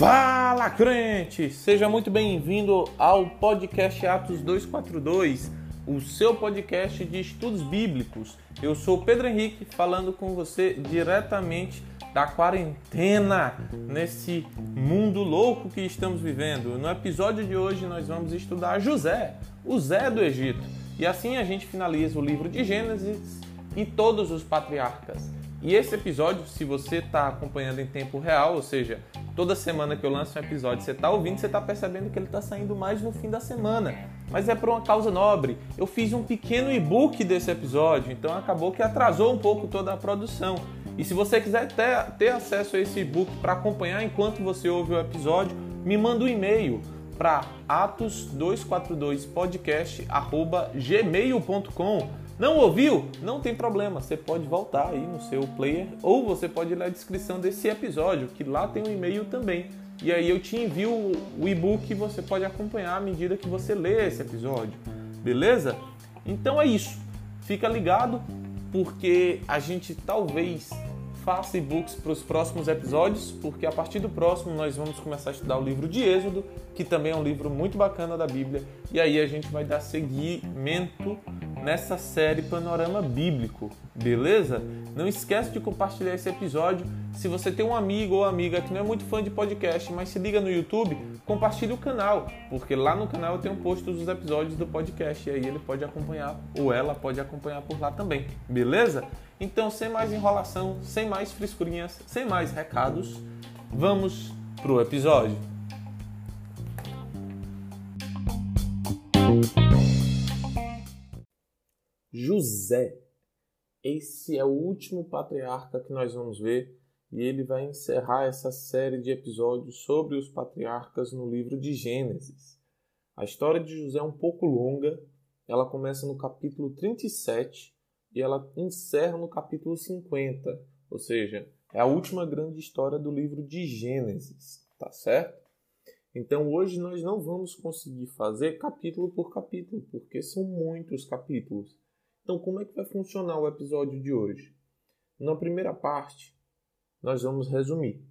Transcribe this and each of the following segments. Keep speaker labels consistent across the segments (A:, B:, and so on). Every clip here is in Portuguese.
A: Fala crente! Seja muito bem-vindo ao podcast Atos 242, o seu podcast de estudos bíblicos. Eu sou Pedro Henrique falando com você diretamente da quarentena nesse mundo louco que estamos vivendo. No episódio de hoje nós vamos estudar José, o Zé do Egito. E assim a gente finaliza o livro de Gênesis e todos os patriarcas. E esse episódio, se você está acompanhando em tempo real, ou seja, toda semana que eu lanço um episódio, você está ouvindo, você está percebendo que ele está saindo mais no fim da semana. Mas é por uma causa nobre. Eu fiz um pequeno e-book desse episódio, então acabou que atrasou um pouco toda a produção. E se você quiser ter, ter acesso a esse e-book para acompanhar enquanto você ouve o episódio, me manda um e-mail para atos242podcast@gmail.com não ouviu? Não tem problema, você pode voltar aí no seu player ou você pode ir na descrição desse episódio, que lá tem um e-mail também. E aí eu te envio o e-book e você pode acompanhar à medida que você lê esse episódio. Beleza? Então é isso. Fica ligado porque a gente talvez faça e-books para os próximos episódios, porque a partir do próximo nós vamos começar a estudar o livro de Êxodo, que também é um livro muito bacana da Bíblia, e aí a gente vai dar seguimento nessa série Panorama Bíblico, beleza? Não esquece de compartilhar esse episódio. Se você tem um amigo ou amiga que não é muito fã de podcast, mas se liga no YouTube, compartilhe o canal, porque lá no canal eu tenho postos dos episódios do podcast e aí ele pode acompanhar ou ela pode acompanhar por lá também, beleza? Então, sem mais enrolação, sem mais frescurinhas, sem mais recados, vamos pro episódio. José. Esse é o último patriarca que nós vamos ver e ele vai encerrar essa série de episódios sobre os patriarcas no livro de Gênesis. A história de José é um pouco longa, ela começa no capítulo 37 e ela encerra no capítulo 50, ou seja, é a última grande história do livro de Gênesis, tá certo? Então hoje nós não vamos conseguir fazer capítulo por capítulo, porque são muitos capítulos. Então, como é que vai funcionar o episódio de hoje? Na primeira parte, nós vamos resumir.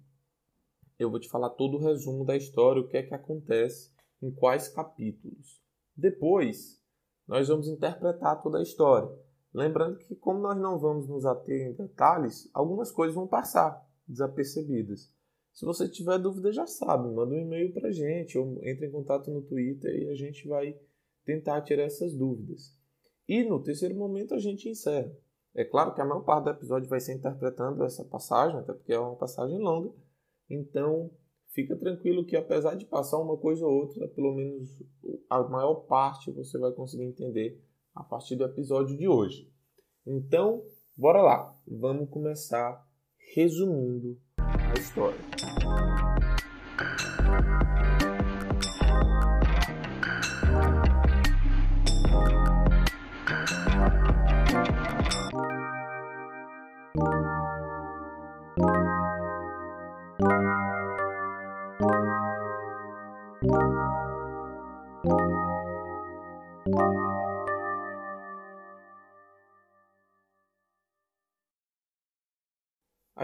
A: Eu vou te falar todo o resumo da história, o que é que acontece em quais capítulos. Depois, nós vamos interpretar toda a história. Lembrando que, como nós não vamos nos ater em detalhes, algumas coisas vão passar desapercebidas. Se você tiver dúvida, já sabe, manda um e-mail para a gente ou entre em contato no Twitter e a gente vai tentar tirar essas dúvidas. E no terceiro momento a gente encerra. É claro que a maior parte do episódio vai ser interpretando essa passagem, até porque é uma passagem longa. Então, fica tranquilo que apesar de passar uma coisa ou outra, pelo menos a maior parte você vai conseguir entender a partir do episódio de hoje. Então, bora lá. Vamos começar resumindo a história.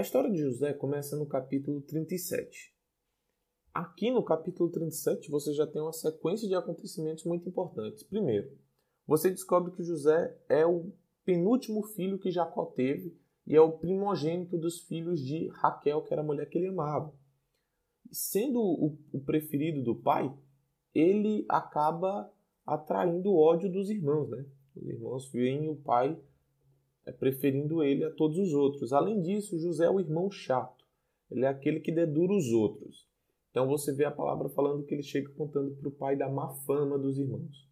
A: História de José começa no capítulo 37. Aqui no capítulo 37 você já tem uma sequência de acontecimentos muito importantes. Primeiro, você descobre que José é o penúltimo filho que Jacó teve e é o primogênito dos filhos de Raquel, que era a mulher que ele amava. Sendo o, preferido do pai, ele acaba atraindo o ódio dos irmãos, né? Os irmãos veem o pai preferindo ele a todos os outros. Além disso, José é o irmão chato. Ele é aquele que dedura os outros. Então você vê a palavra falando que ele chega contando para o pai da má fama dos irmãos.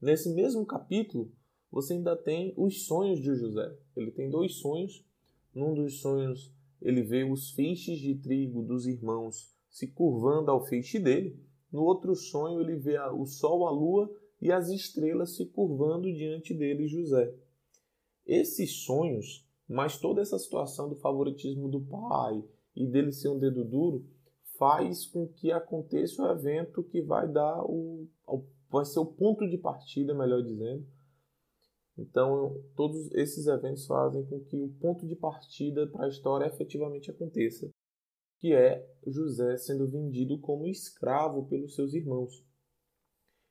A: Nesse mesmo capítulo, você ainda tem os sonhos de José. Ele tem dois sonhos. Num dos sonhos, ele vê os feixes de trigo dos irmãos se curvando ao feixe dele. No outro sonho, ele vê o sol, a lua e as estrelas se curvando diante dele, José. Esses sonhos, mas toda essa situação do favoritismo do pai e dele ser um dedo duro, faz com que aconteça o evento que vai dar o, vai ser o ponto de partida, melhor dizendo, Então, todos esses eventos fazem com que o ponto de partida para a história efetivamente aconteça, que é José sendo vendido como escravo pelos seus irmãos.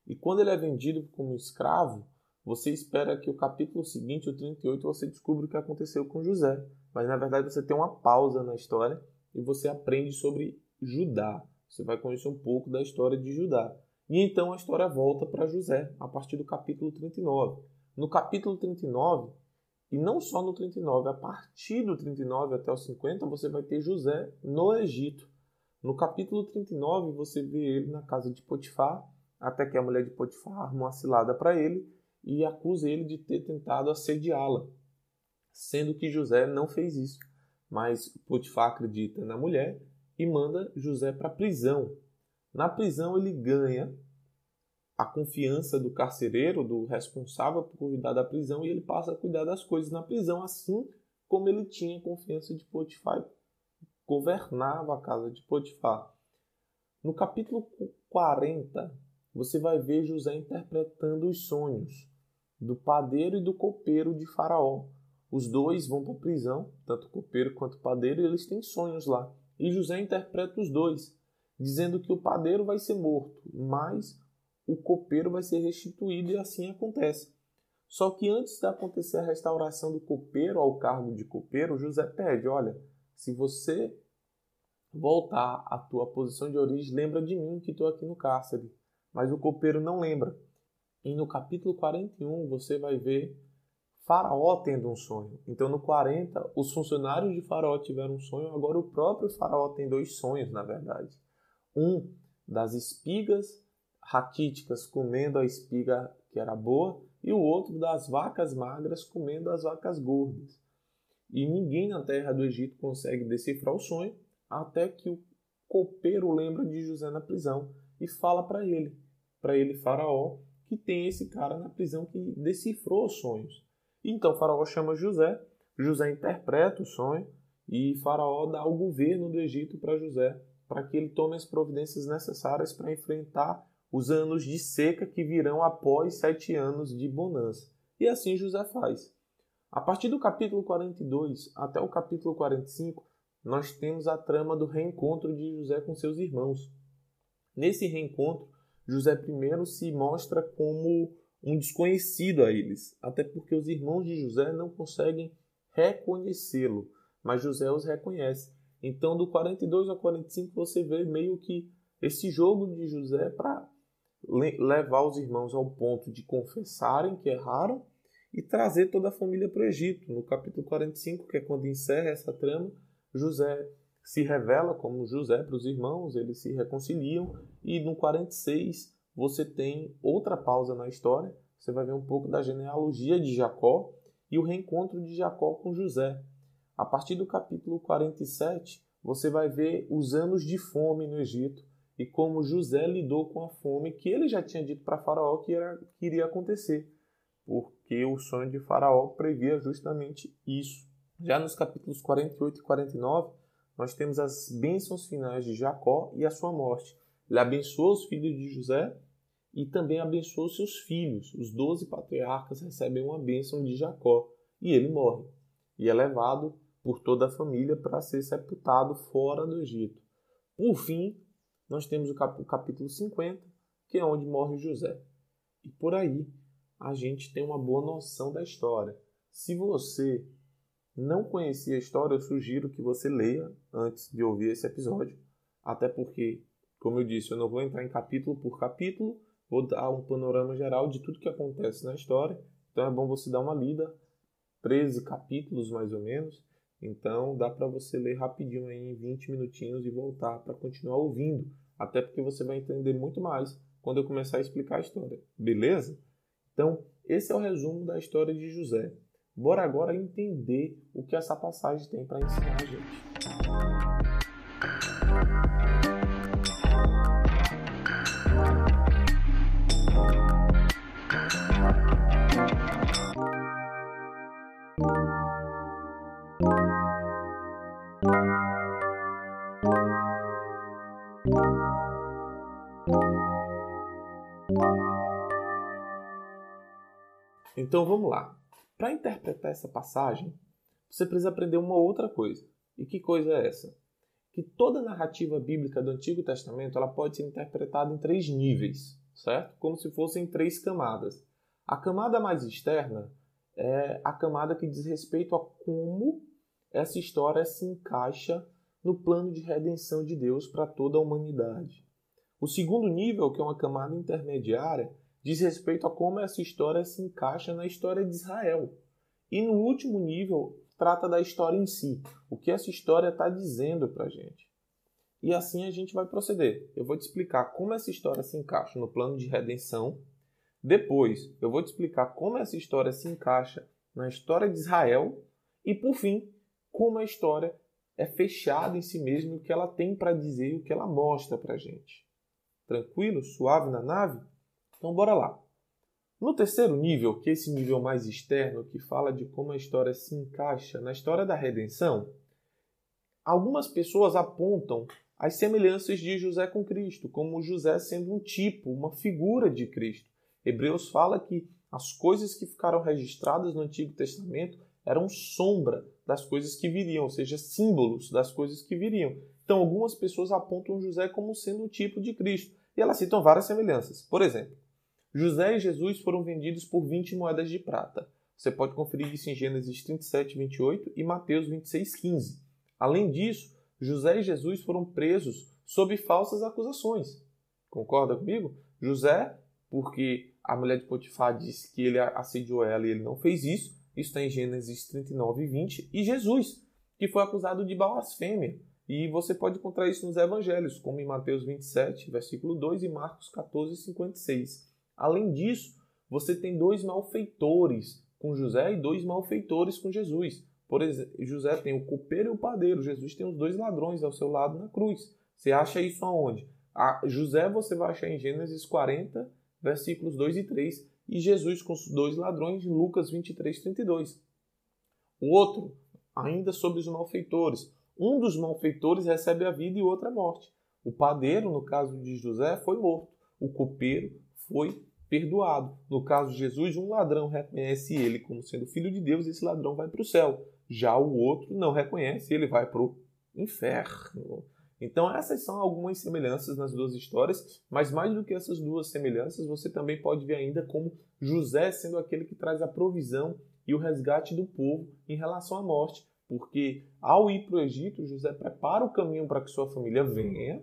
A: E quando ele é vendido como escravo, você espera que o capítulo seguinte, o 38, você descubra o que aconteceu com José. Mas na verdade você tem uma pausa na história e você aprende sobre Judá. Você vai conhecer um pouco da história de Judá. E então a história volta para José, a partir do capítulo 39. No capítulo 39, e não só no 39, a partir do 39 até o 50, você vai ter José no Egito. No capítulo 39, você vê ele na casa de Potifar, até que a mulher de Potifar arma uma cilada para ele e acusa ele de ter tentado assediá-la, sendo que José não fez isso. Mas Potifar acredita na mulher e manda José para a prisão. Na prisão, ele ganha a confiança do carcereiro, do responsável por cuidar da prisão, e ele passa a cuidar das coisas na prisão, assim como ele tinha confiança de Potifar, governava a casa de Potifar. No capítulo 40, você vai ver José interpretando os sonhos do padeiro e do copeiro de Faraó. Os dois vão para a prisão, tanto o copeiro quanto o padeiro, e eles têm sonhos lá. E José interpreta os dois, dizendo que o padeiro vai ser morto, mas o copeiro vai ser restituído e assim acontece. Só que antes de acontecer a restauração do copeiro ao cargo de copeiro, José pede: olha, se você voltar à tua posição de origem, lembra de mim que estou aqui no cárcere. Mas o copeiro não lembra. E no capítulo 41 você vai ver Faraó tendo um sonho. Então no 40, os funcionários de Faraó tiveram um sonho, agora o próprio Faraó tem dois sonhos, na verdade. Um das espigas raquíticas comendo a espiga que era boa, e o outro das vacas magras comendo as vacas gordas. E ninguém na terra do Egito consegue decifrar o sonho, até que o copeiro lembra de José na prisão e fala para ele, para ele Faraó, que tem esse cara na prisão que decifrou os sonhos. Então Faraó chama José, José interpreta o sonho e Faraó dá o governo do Egito para José, para que ele tome as providências necessárias para enfrentar os anos de seca que virão após sete anos de bonança. E assim José faz. A partir do capítulo 42 até o capítulo 45, nós temos a trama do reencontro de José com seus irmãos. Nesse reencontro, José primeiro se mostra como um desconhecido a eles, até porque os irmãos de José não conseguem reconhecê-lo, mas José os reconhece. Então, do 42 ao 45, você vê meio que esse jogo de José para levar os irmãos ao ponto de confessarem que erraram e trazer toda a família para o Egito. No capítulo 45, que é quando encerra essa trama, José se revela como José para os irmãos, eles se reconciliam, e no 46 você tem outra pausa na história, você vai ver um pouco da genealogia de Jacó e o reencontro de Jacó com José. A partir do capítulo 47, você vai ver os anos de fome no Egito, e como José lidou com a fome que ele já tinha dito para Faraó que, era, que iria acontecer, porque o sonho de Faraó previa justamente isso. Já nos capítulos 48 e 49, nós temos as bênçãos finais de Jacó e a sua morte. Ele abençoou os filhos de José e também abençoou seus filhos. Os doze patriarcas recebem uma bênção de Jacó e ele morre e é levado por toda a família para ser sepultado fora do Egito. Por fim, nós temos o, o capítulo 50, que é onde morre José. E por aí a gente tem uma boa noção da história. Se você não conhecia a história, eu sugiro que você leia antes de ouvir esse episódio, até porque, como eu disse, eu não vou entrar em capítulo por capítulo, vou dar um panorama geral de tudo que acontece na história. Então é bom você dar uma lida, 13 capítulos mais ou menos. Então dá para você ler rapidinho aí em 20 minutinhos e voltar para continuar ouvindo até porque você vai entender muito mais quando eu começar a explicar a história, beleza? Então, esse é o resumo da história de José. Bora agora entender o que essa passagem tem para ensinar a gente. Então vamos lá. Para interpretar essa passagem, você precisa aprender uma outra coisa. E que coisa é essa? Que toda narrativa bíblica do Antigo Testamento ela pode ser interpretada em três níveis, certo? Como se fossem três camadas. A camada mais externa é a camada que diz respeito a como essa história se encaixa no plano de redenção de Deus para toda a humanidade. O segundo nível, que é uma camada intermediária, diz respeito a como essa história se encaixa na história de Israel. E no último nível, trata da história em si, o que essa história está dizendo para a gente. E assim a gente vai proceder. Eu vou te explicar como essa história se encaixa no plano de redenção. Depois, eu vou te explicar como essa história se encaixa na história de Israel. E por fim, como a história é fechada em si mesma, o que ela tem para dizer e o que ela mostra para a gente. Tranquilo? Suave na nave? Então bora lá. No terceiro nível, que é esse nível mais externo, que fala de como a história se encaixa na história da redenção, algumas pessoas apontam as semelhanças de José com Cristo, como José sendo um tipo, uma figura de Cristo. Hebreus fala que as coisas que ficaram registradas no Antigo Testamento eram sombra das coisas que viriam, ou seja, símbolos das coisas que viriam. Então, algumas pessoas apontam José como sendo um tipo de Cristo. E elas citam várias semelhanças. Por exemplo, José e Jesus foram vendidos por 20 moedas de prata. Você pode conferir isso em Gênesis 37, 28 e Mateus 26, 15. Além disso, José e Jesus foram presos sob falsas acusações. Concorda comigo? José, porque a mulher de Potifar disse que ele assediou ela e ele não fez isso. Isso está em Gênesis 39 e 20. E Jesus, que foi acusado de blasfêmia. E você pode encontrar isso nos evangelhos, como em Mateus 27, versículo 2 e Marcos 14, 56. Além disso, você tem dois malfeitores com José e dois malfeitores com Jesus. Por exemplo, José tem o copeiro e o padeiro. Jesus tem os dois ladrões ao seu lado na cruz. Você acha isso aonde? A José você vai achar em Gênesis 40, versículos 2 e 3, e Jesus com os dois ladrões em Lucas 23, 32. O outro, ainda sobre os malfeitores. Um dos malfeitores recebe a vida e o outro a morte. O padeiro, no caso de José, foi morto. O copeiro foi perdoado. No caso de Jesus, um ladrão reconhece ele como sendo filho de Deus e esse ladrão vai para o céu. Já o outro não reconhece ele vai para o inferno. Então, essas são algumas semelhanças nas duas histórias, mas mais do que essas duas semelhanças, você também pode ver ainda como José sendo aquele que traz a provisão e o resgate do povo em relação à morte, porque ao ir para o Egito, José prepara o caminho para que sua família venha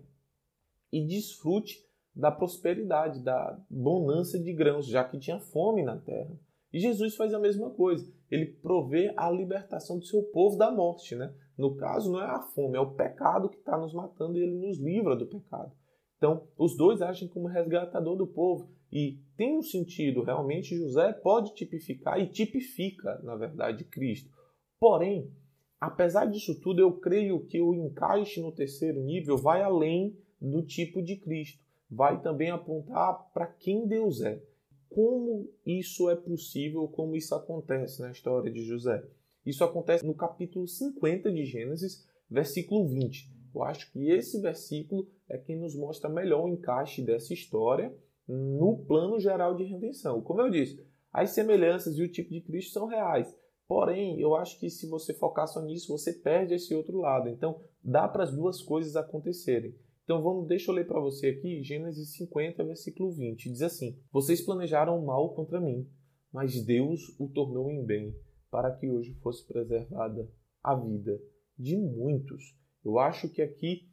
A: e desfrute da prosperidade, da bonança de grãos, já que tinha fome na terra. E Jesus faz a mesma coisa. Ele provê a libertação do seu povo da morte. Né? No caso, não é a fome, é o pecado que está nos matando e ele nos livra do pecado. Então, os dois agem como resgatador do povo. E tem um sentido, realmente, José pode tipificar e tipifica, na verdade, Cristo. Porém, apesar disso tudo, eu creio que o encaixe no terceiro nível vai além do tipo de Cristo vai também apontar para quem Deus é. Como isso é possível, como isso acontece na história de José? Isso acontece no capítulo 50 de Gênesis, versículo 20. Eu acho que esse versículo é quem nos mostra melhor o encaixe dessa história no plano geral de redenção. Como eu disse, as semelhanças e o tipo de Cristo são reais. Porém, eu acho que se você focar só nisso, você perde esse outro lado. Então, dá para as duas coisas acontecerem. Então vamos, deixa eu ler para você aqui Gênesis 50, versículo 20. Diz assim: Vocês planejaram mal contra mim, mas Deus o tornou em bem, para que hoje fosse preservada a vida de muitos. Eu acho que aqui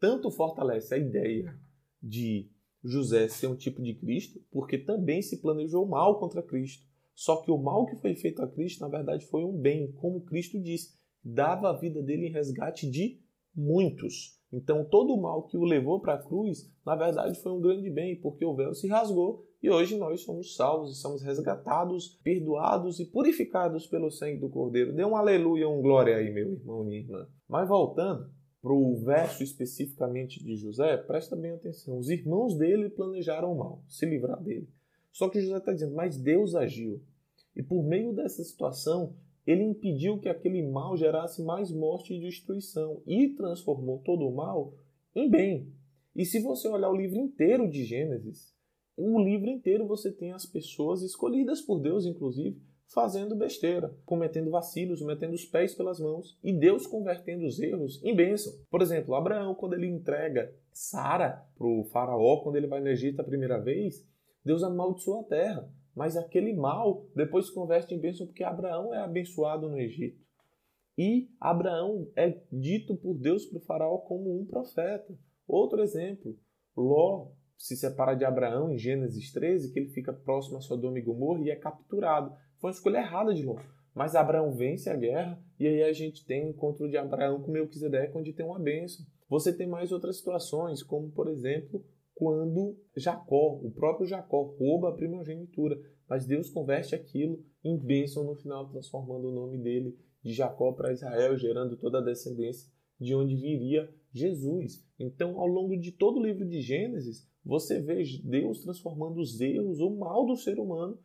A: tanto fortalece a ideia de José ser um tipo de Cristo, porque também se planejou mal contra Cristo. Só que o mal que foi feito a Cristo, na verdade, foi um bem, como Cristo disse, dava a vida dele em resgate de muitos. Então, todo o mal que o levou para a cruz, na verdade, foi um grande bem, porque o véu se rasgou e hoje nós somos salvos somos resgatados, perdoados e purificados pelo sangue do Cordeiro. Dê um aleluia, um glória aí, meu irmão, minha irmã. Mas voltando para o verso especificamente de José, presta bem atenção. Os irmãos dele planejaram mal, se livrar dele. Só que José está dizendo, mas Deus agiu. E por meio dessa situação, ele impediu que aquele mal gerasse mais morte e destruição e transformou todo o mal em bem. E se você olhar o livro inteiro de Gênesis, o livro inteiro você tem as pessoas escolhidas por Deus, inclusive, fazendo besteira, cometendo vacilos, metendo os pés pelas mãos e Deus convertendo os erros em bênção. Por exemplo, Abraão, quando ele entrega Sara para o faraó, quando ele vai no Egito a primeira vez, Deus amaldiçoa a terra. Mas aquele mal depois se converte em bênção porque Abraão é abençoado no Egito. E Abraão é dito por Deus para o faraó como um profeta. Outro exemplo, Ló se separa de Abraão em Gênesis 13, que ele fica próximo a Sodoma e Gomorra e é capturado. Foi uma escolha errada de Ló. Mas Abraão vence a guerra e aí a gente tem o um encontro de Abraão com Melquisedeque, onde tem uma bênção. Você tem mais outras situações, como por exemplo, quando Jacó, o próprio Jacó, rouba a primogenitura, mas Deus converte aquilo em bênção no final, transformando o nome dele de Jacó para Israel, gerando toda a descendência de onde viria Jesus. Então, ao longo de todo o livro de Gênesis, você vê Deus transformando os erros, o mal do ser humano,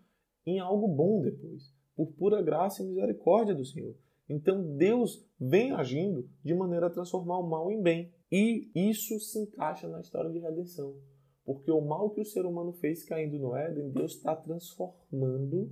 A: em algo bom depois, por pura graça e misericórdia do Senhor. Então Deus vem agindo de maneira a transformar o mal em bem. E isso se encaixa na história de redenção. Porque o mal que o ser humano fez caindo no Éden, Deus está transformando,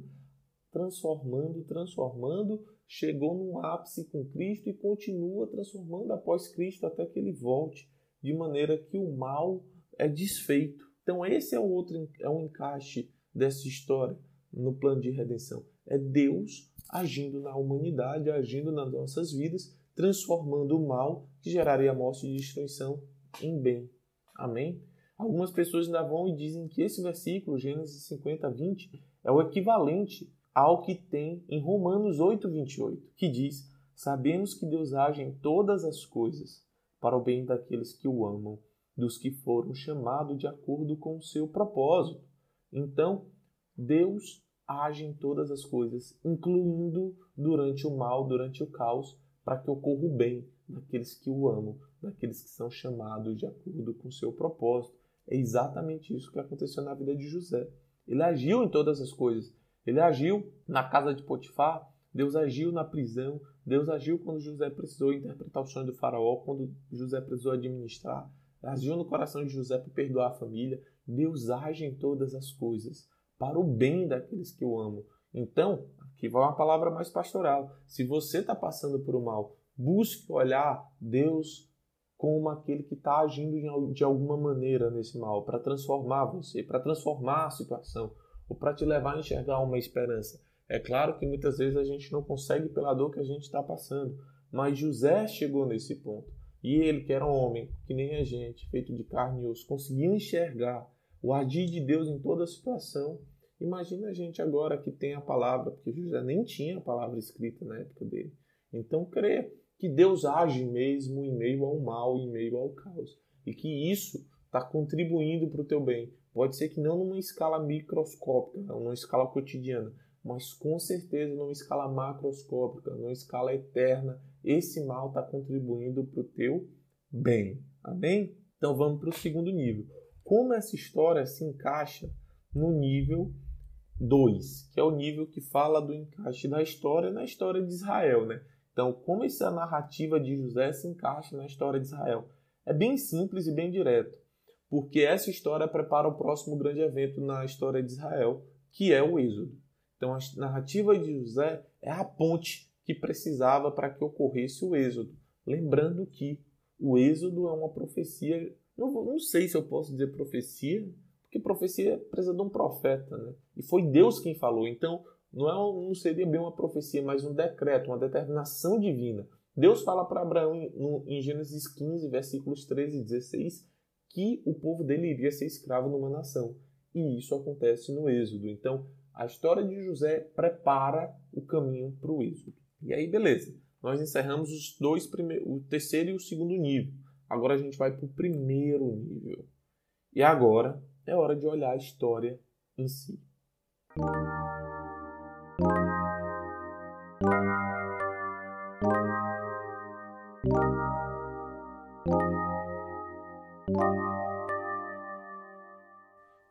A: transformando, transformando, chegou num ápice com Cristo e continua transformando após Cristo até que ele volte, de maneira que o mal é desfeito. Então esse é o outro é um encaixe dessa história no plano de redenção. É Deus agindo na humanidade, agindo nas nossas vidas, transformando o mal que geraria morte e destruição em bem. Amém? Algumas pessoas ainda vão e dizem que esse versículo, Gênesis 50, 20, é o equivalente ao que tem em Romanos 8, 28, que diz: Sabemos que Deus age em todas as coisas para o bem daqueles que o amam, dos que foram chamados de acordo com o seu propósito. Então, Deus age em todas as coisas, incluindo durante o mal, durante o caos, para que ocorra o bem daqueles que o amam, daqueles que são chamados de acordo com o seu propósito. É exatamente isso que aconteceu na vida de José. Ele agiu em todas as coisas. Ele agiu na casa de Potifar, Deus agiu na prisão, Deus agiu quando José precisou interpretar o sonho do faraó, quando José precisou administrar, agiu no coração de José para perdoar a família. Deus age em todas as coisas para o bem daqueles que o amam. Então, aqui vai uma palavra mais pastoral. Se você está passando por um mal, busque olhar Deus como aquele que está agindo de alguma maneira nesse mal, para transformar você, para transformar a situação, ou para te levar a enxergar uma esperança. É claro que muitas vezes a gente não consegue pela dor que a gente está passando, mas José chegou nesse ponto. E ele, que era um homem, que nem a gente, feito de carne e osso, conseguiu enxergar o agir de Deus em toda a situação Imagina a gente agora que tem a palavra, porque José nem tinha a palavra escrita na época dele. Então crê que Deus age mesmo em meio ao mal, em meio ao caos. E que isso está contribuindo para o teu bem. Pode ser que não numa escala microscópica, numa escala cotidiana, mas com certeza numa escala macroscópica, numa escala eterna. Esse mal está contribuindo para o teu bem. Amém? Então vamos para o segundo nível. Como essa história se encaixa no nível 2, que é o nível que fala do encaixe da história na história de Israel, né? Então, como essa narrativa de José se encaixa na história de Israel? É bem simples e bem direto, porque essa história prepara o próximo grande evento na história de Israel, que é o Êxodo. Então, a narrativa de José é a ponte que precisava para que ocorresse o Êxodo. Lembrando que o Êxodo é uma profecia, não, não sei se eu posso dizer profecia, porque profecia precisa de um profeta, né? E foi Deus quem falou. Então, não, é, não seria bem uma profecia, mas um decreto, uma determinação divina. Deus fala para Abraão no, em Gênesis 15, versículos 13 e 16, que o povo dele iria ser escravo numa nação. E isso acontece no Êxodo. Então, a história de José prepara o caminho para o Êxodo. E aí, beleza. Nós encerramos os dois primeiros, o terceiro e o segundo nível. Agora a gente vai para o primeiro nível. E agora é hora de olhar a história em si.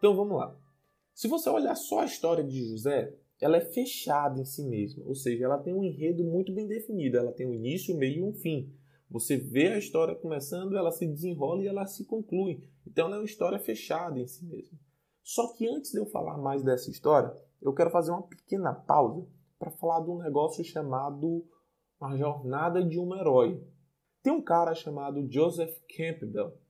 A: Então vamos lá. Se você olhar só a história de José, ela é fechada em si mesma, ou seja, ela tem um enredo muito bem definido, ela tem um início, um meio e um fim. Você vê a história começando, ela se desenrola e ela se conclui. Então ela é uma história fechada em si mesma. Só que antes de eu falar mais dessa história, eu quero fazer uma pequena pausa para falar de um negócio chamado A Jornada de um Herói. Tem um cara chamado Joseph Campbell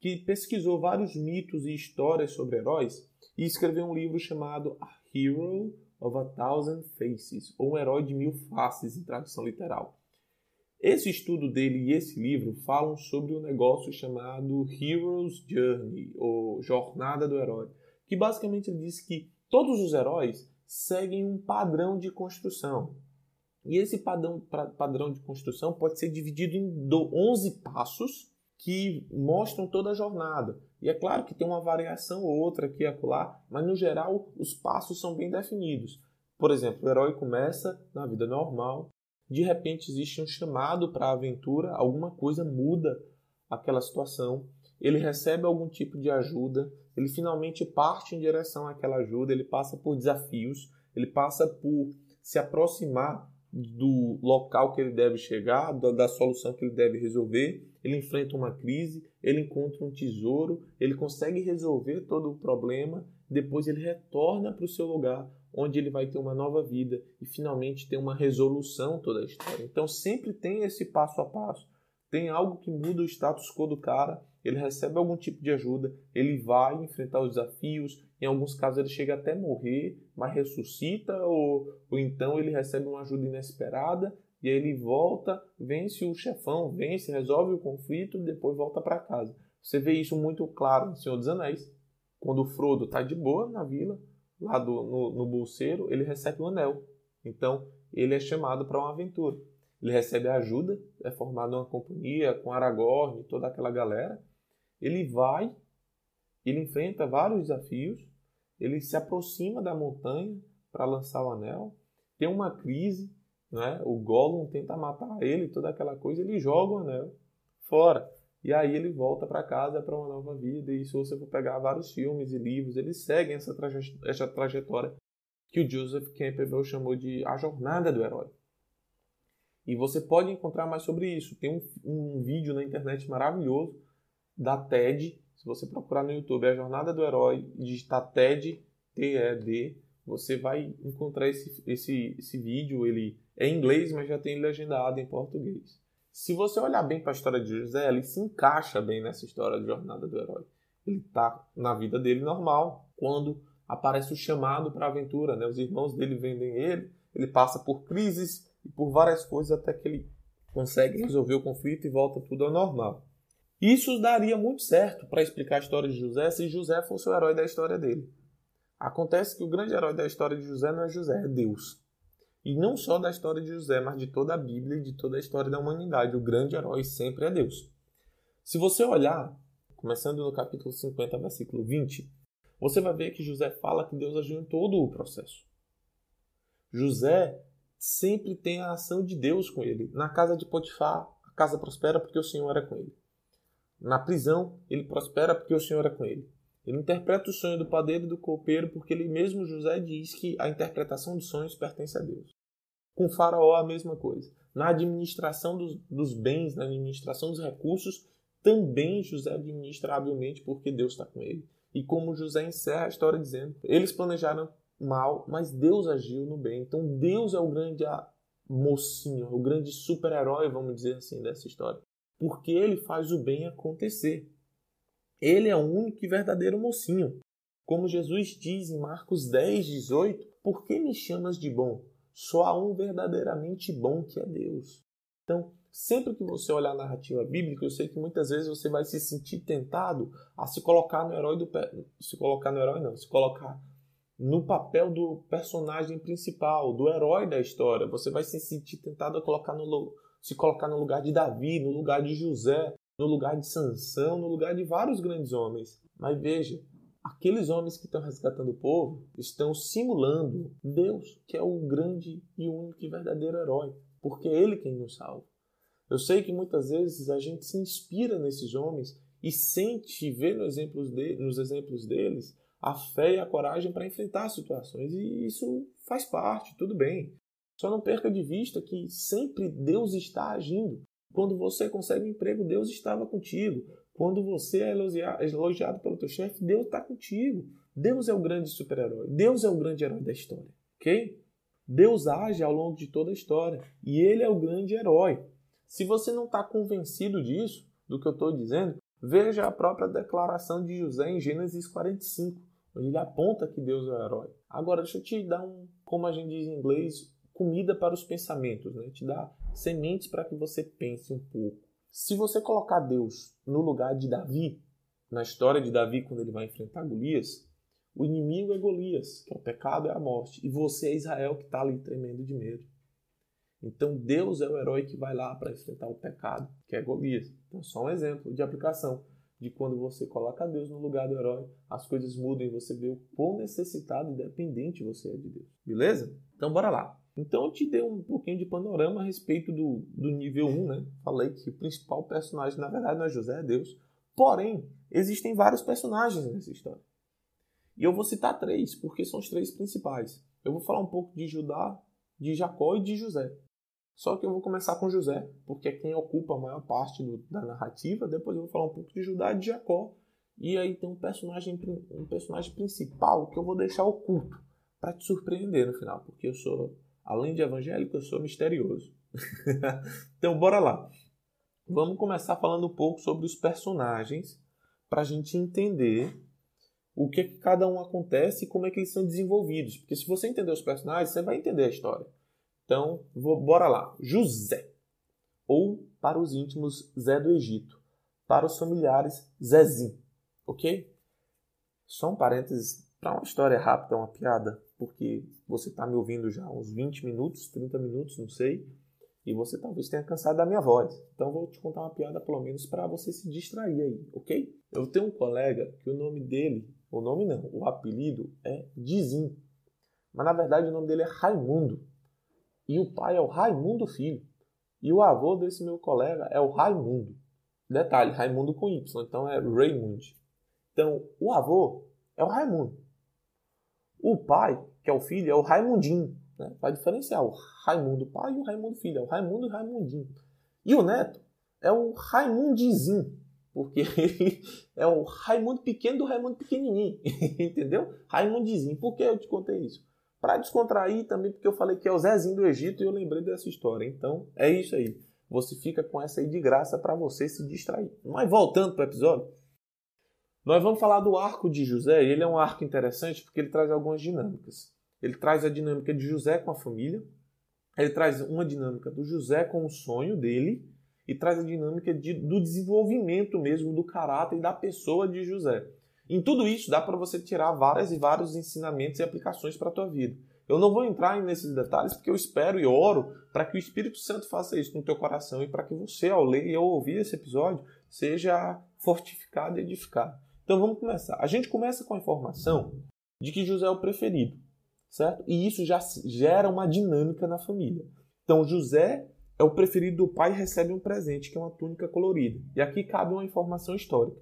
A: que pesquisou vários mitos e histórias sobre heróis e escreveu um livro chamado A Hero of a Thousand Faces, ou Um Herói de Mil Faces, em tradução literal. Esse estudo dele e esse livro falam sobre um negócio chamado Hero's Journey, ou Jornada do Herói, que basicamente diz que todos os heróis seguem um padrão de construção. E esse padrão, padrão de construção pode ser dividido em 11 passos que mostram toda a jornada. E é claro que tem uma variação ou outra aqui e acolá, mas no geral os passos são bem definidos. Por exemplo, o herói começa na vida normal, de repente existe um chamado para a aventura, alguma coisa muda aquela situação, ele recebe algum tipo de ajuda, ele finalmente parte em direção àquela ajuda, ele passa por desafios, ele passa por se aproximar do local que ele deve chegar, da, da, solução que ele deve resolver. Ele enfrenta uma crise, ele encontra um tesouro, ele consegue resolver todo o problema, depois ele retorna para o seu lugar, onde ele vai ter uma nova vida e finalmente tem uma resolução toda a história. Então sempre tem esse passo a passo. Tem algo que muda o status quo do cara, ele recebe algum tipo de ajuda, ele vai enfrentar os desafios, em alguns casos ele chega até morrer, mas ressuscita, ou, ou então ele recebe uma ajuda inesperada e aí ele volta, vence o chefão, vence, resolve o conflito e depois volta para casa. Você vê isso muito claro em Senhor dos Anéis. Quando o Frodo está de boa na vila, lá do, no, no bolseiro, ele recebe um anel. Então, ele é chamado para uma aventura. Ele recebe ajuda, é formado uma companhia com Aragorn e toda aquela galera. Ele vai, ele enfrenta vários desafios, ele se aproxima da montanha para lançar o anel, tem uma crise, né? o Gollum tenta matar ele, toda aquela coisa, ele joga o anel fora. E aí ele volta para casa para uma nova vida. E se você for pegar vários filmes e livros, eles seguem essa, traje essa trajetória que o Joseph Campbell chamou de a jornada do herói. E você pode encontrar mais sobre isso. Tem um, um vídeo na internet maravilhoso da TED. Se você procurar no YouTube a jornada do herói e digitar TED, T-E-D, você vai encontrar esse, esse, esse vídeo. Ele é em inglês, mas já tem legendado em português. Se você olhar bem para a história de José, ele se encaixa bem nessa história de jornada do herói. Ele está na vida dele normal, quando aparece o chamado para a aventura. Né? Os irmãos dele vendem ele, ele passa por crises e por várias coisas até que ele consegue resolver o conflito e volta tudo ao normal. Isso daria muito certo para explicar a história de José se José fosse o herói da história dele. Acontece que o grande herói da história de José não é José, é Deus. E não só da história de José, mas de toda a Bíblia e de toda a história da humanidade. O grande herói sempre é Deus. Se você olhar, começando no capítulo 50, versículo 20, você vai ver que José fala que Deus agiu em todo o processo. José sempre tem a ação de Deus com ele. Na casa de Potifar, a casa prospera porque o Senhor era com ele. Na prisão, ele prospera porque o Senhor é com ele. Ele interpreta o sonho do padeiro e do copeiro porque ele mesmo, José, diz que a interpretação dos sonhos pertence a Deus. Com Faraó, a mesma coisa. Na administração dos, dos bens, na administração dos recursos, também José administra habilmente porque Deus está com ele. E como José encerra a história dizendo: eles planejaram mal, mas Deus agiu no bem. Então Deus é o grande mocinho, o grande super-herói, vamos dizer assim, dessa história. Porque ele faz o bem acontecer. Ele é o único e verdadeiro mocinho. Como Jesus diz em Marcos 10, 18: Por que me chamas de bom? Só há um verdadeiramente bom que é Deus. Então, sempre que você olhar a narrativa bíblica, eu sei que muitas vezes você vai se sentir tentado a se colocar no herói do se colocar no herói não, se colocar no papel do personagem principal, do herói da história. Você vai se sentir tentado a colocar no se colocar no lugar de Davi, no lugar de José, no lugar de Sansão, no lugar de vários grandes homens. Mas veja, aqueles homens que estão resgatando o povo estão simulando Deus, que é o grande e único e verdadeiro herói, porque é ele quem nos salva. Eu sei que muitas vezes a gente se inspira nesses homens e sente ver nos exemplos, de, nos exemplos deles a fé e a coragem para enfrentar situações, e isso faz parte, tudo bem. Só não perca de vista que sempre Deus está agindo. Quando você consegue um emprego, Deus estava contigo. Quando você é elogiado pelo teu chefe, Deus está contigo. Deus é o grande super-herói. Deus é o grande herói da história, ok? Deus age ao longo de toda a história e ele é o grande herói. Se você não está convencido disso, do que eu estou dizendo, veja a própria declaração de José em Gênesis 45, onde ele aponta que Deus é o herói. Agora, deixa eu te dar um, como a gente diz em inglês, comida para os pensamentos, né? Te dar sementes para que você pense um pouco. Se você colocar Deus no lugar de Davi, na história de Davi quando ele vai enfrentar Golias, o inimigo é Golias, que é o pecado, é a morte, e você é Israel que está ali tremendo de medo. Então Deus é o herói que vai lá para enfrentar o pecado, que é Golias. Então só um exemplo de aplicação de quando você coloca Deus no lugar do herói, as coisas mudam e você vê o quão necessitado e dependente você é de Deus. Beleza? Então bora lá. Então eu te dei um pouquinho de panorama a respeito do, do nível 1, né? Falei que o principal personagem, na verdade, não é José, é Deus. Porém, existem vários personagens nessa história. E eu vou citar três, porque são os três principais. Eu vou falar um pouco de Judá, de Jacó e de José. Só que eu vou começar com José, porque é quem ocupa a maior parte do, da narrativa. Depois eu vou falar um pouco de Judá e de Jacó. E aí tem um personagem, um personagem principal que eu vou deixar oculto para te surpreender no final, porque eu sou, além de evangélico, eu sou misterioso. então bora lá. Vamos começar falando um pouco sobre os personagens para a gente entender o que, é que cada um acontece e como é que eles são desenvolvidos. Porque se você entender os personagens, você vai entender a história. Então, vou, bora lá. José, ou para os íntimos, Zé do Egito. Para os familiares, Zezinho. Ok? Só um parênteses para uma história rápida, uma piada, porque você está me ouvindo já há uns 20 minutos, 30 minutos, não sei, e você talvez tenha cansado da minha voz. Então vou te contar uma piada pelo menos para você se distrair aí, ok? Eu tenho um colega que o nome dele, o nome não, o apelido é Dizim. Mas na verdade o nome dele é Raimundo. E o pai é o Raimundo Filho. E o avô desse meu colega é o Raimundo. Detalhe, Raimundo com Y, então é Raymond. Então, o avô é o Raimundo. O pai, que é o filho, é o Raimundinho. Né? Para diferenciar o Raimundo pai e o Raimundo filho. É o Raimundo e o Raimundinho. E o neto é o Raimundizinho. Porque é o Raimundo pequeno do Raimundo pequenininho. Entendeu? Raimundizinho. Por que eu te contei isso? Para descontrair também, porque eu falei que é o Zezinho do Egito e eu lembrei dessa história. Então, é isso aí. Você fica com essa aí de graça para você se distrair. Mas voltando para o episódio, nós vamos falar do arco de José. Ele é um arco interessante porque ele traz algumas dinâmicas. Ele traz a dinâmica de José com a família, ele traz uma dinâmica do José com o sonho dele e traz a dinâmica de, do desenvolvimento mesmo do caráter e da pessoa de José. Em tudo isso dá para você tirar várias e vários ensinamentos e aplicações para a tua vida. Eu não vou entrar nesses detalhes porque eu espero e oro para que o Espírito Santo faça isso no teu coração e para que você, ao ler e ao ouvir esse episódio, seja fortificado e edificado. Então vamos começar. A gente começa com a informação de que José é o preferido, certo? E isso já gera uma dinâmica na família. Então José é o preferido do pai e recebe um presente, que é uma túnica colorida. E aqui cabe uma informação histórica.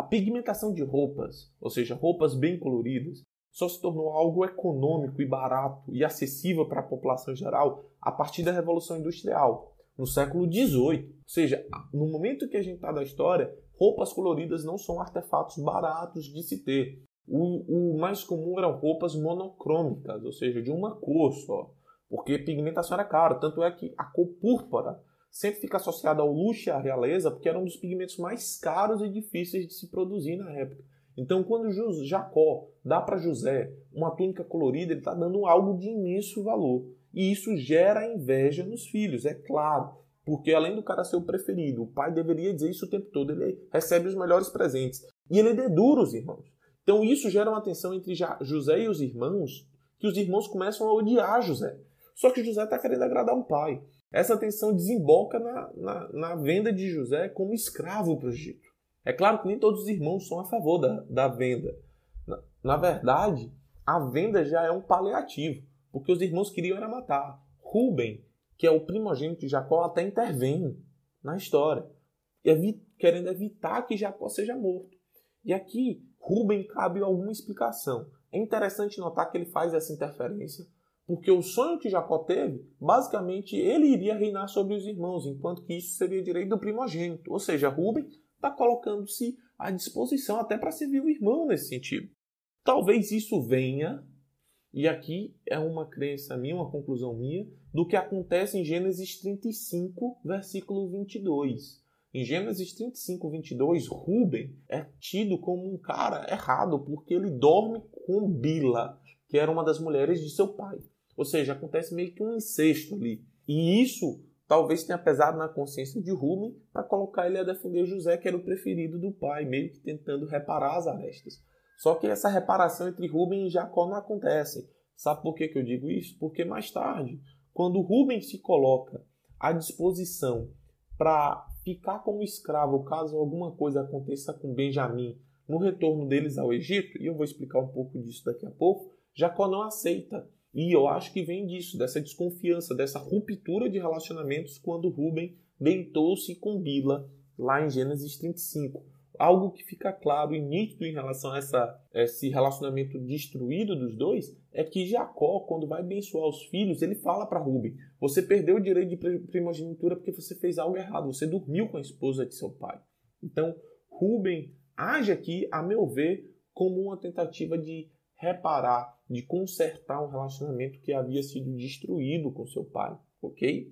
A: A pigmentação de roupas, ou seja, roupas bem coloridas, só se tornou algo econômico e barato e acessível para a população geral a partir da Revolução Industrial, no século XVIII. Ou seja, no momento que a gente está da história, roupas coloridas não são artefatos baratos de se ter. O, o, mais comum eram roupas monocrômicas, ou seja, de uma cor só, porque pigmentação era caro. Tanto é que a cor púrpura sempre fica associada ao luxo e à realeza, porque era um dos pigmentos mais caros e difíceis de se produzir na época. Então, quando Jacó dá para José uma túnica colorida, ele está dando algo de imenso valor. E isso gera inveja nos filhos, é claro. Porque além do cara ser o preferido, o pai deveria dizer isso o tempo todo, ele recebe os melhores presentes. E ele dedura os irmãos. Então isso gera uma tensão entre José e os irmãos, que os irmãos começam a odiar José. Só que José está querendo agradar o pai. Essa tensão desemboca na, na, na venda de José como escravo para o Egito. É claro que nem todos os irmãos são a favor da, da venda. Na, na verdade, a venda já é um paliativo, porque os irmãos queriam era matar. Rubem, que é o primogênito de Jacó, até intervém na história, querendo evitar que Jacó seja morto. E aqui, Rubem cabe alguma explicação. É interessante notar que ele faz essa interferência porque o sonho que Jacó teve, basicamente, ele iria reinar sobre os irmãos, enquanto que isso seria direito do primogênito. Ou seja, Rubem está colocando-se à disposição até para servir o irmão nesse sentido. Talvez isso venha, e aqui é uma crença minha, uma conclusão minha, do que acontece em Gênesis 35, versículo 22. Em Gênesis 35, 22, Ruben é tido como um cara errado porque ele dorme com Bila, que era uma das mulheres de seu pai. Ou seja, acontece meio que um incesto ali. E isso talvez tenha pesado na consciência de Ruben para colocar ele a defender José, que era o preferido do pai, meio que tentando reparar as arestas. Só que essa reparação entre Ruben e Jacó não acontece. Sabe por que, que eu digo isso? Porque mais tarde, quando Ruben se coloca à disposição para ficar como escravo caso alguma coisa aconteça com Benjamim no retorno deles ao Egito, e eu vou explicar um pouco disso daqui a pouco, Jacó não aceita. E eu acho que vem disso, dessa desconfiança, dessa ruptura de relacionamentos quando Rubem deitou-se com Bila lá em Gênesis 35. Algo que fica claro e nítido em relação a essa, esse relacionamento destruído dos dois é que Jacó, quando vai abençoar os filhos, ele fala para Rubem: Você perdeu o direito de primogenitura porque você fez algo errado, você dormiu com a esposa de seu pai. Então, Rubem age aqui, a meu ver, como uma tentativa de reparar, de consertar um relacionamento que havia sido destruído com seu pai, ok?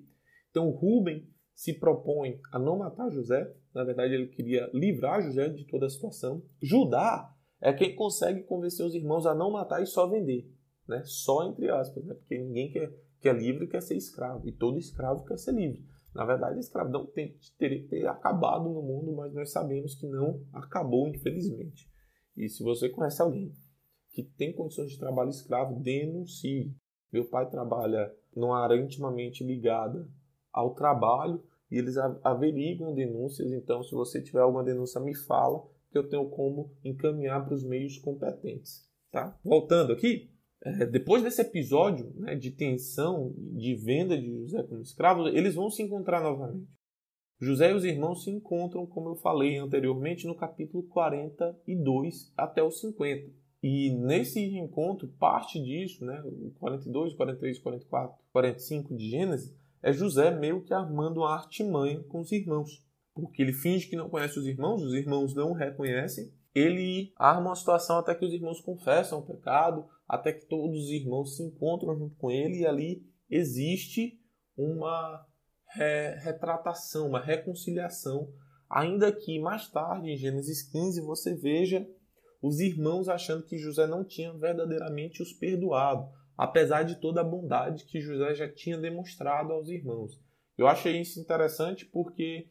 A: Então Rubem se propõe a não matar José, na verdade ele queria livrar José de toda a situação. Judá é quem consegue convencer os irmãos a não matar e só vender, né? Só entre aspas, né? Porque ninguém quer, quer livre quer ser escravo e todo escravo quer ser livre. Na verdade, a escravidão tem, teria que ter acabado no mundo, mas nós sabemos que não acabou, infelizmente. E se você conhece alguém que tem condições de trabalho escravo, denuncie. Meu pai trabalha numa área intimamente ligada ao trabalho e eles averiguam denúncias. Então, se você tiver alguma denúncia, me fala que eu tenho como encaminhar para os meios competentes. Tá? Voltando aqui, é, depois desse episódio né, de tensão, de venda de José como escravo, eles vão se encontrar novamente. José e os irmãos se encontram, como eu falei anteriormente, no capítulo 42 até o 50. E nesse encontro, parte disso, né, o 42, 43, 44, 45 de Gênesis, é José meio que armando uma artimanha com os irmãos. Porque ele finge que não conhece os irmãos, os irmãos não o reconhecem. Ele arma uma situação até que os irmãos confessam o pecado, até que todos os irmãos se encontram junto com ele e ali existe uma re retratação, uma reconciliação. Ainda que mais tarde, em Gênesis 15, você veja os irmãos achando que José não tinha verdadeiramente os perdoado, apesar de toda a bondade que José já tinha demonstrado aos irmãos. Eu achei isso interessante porque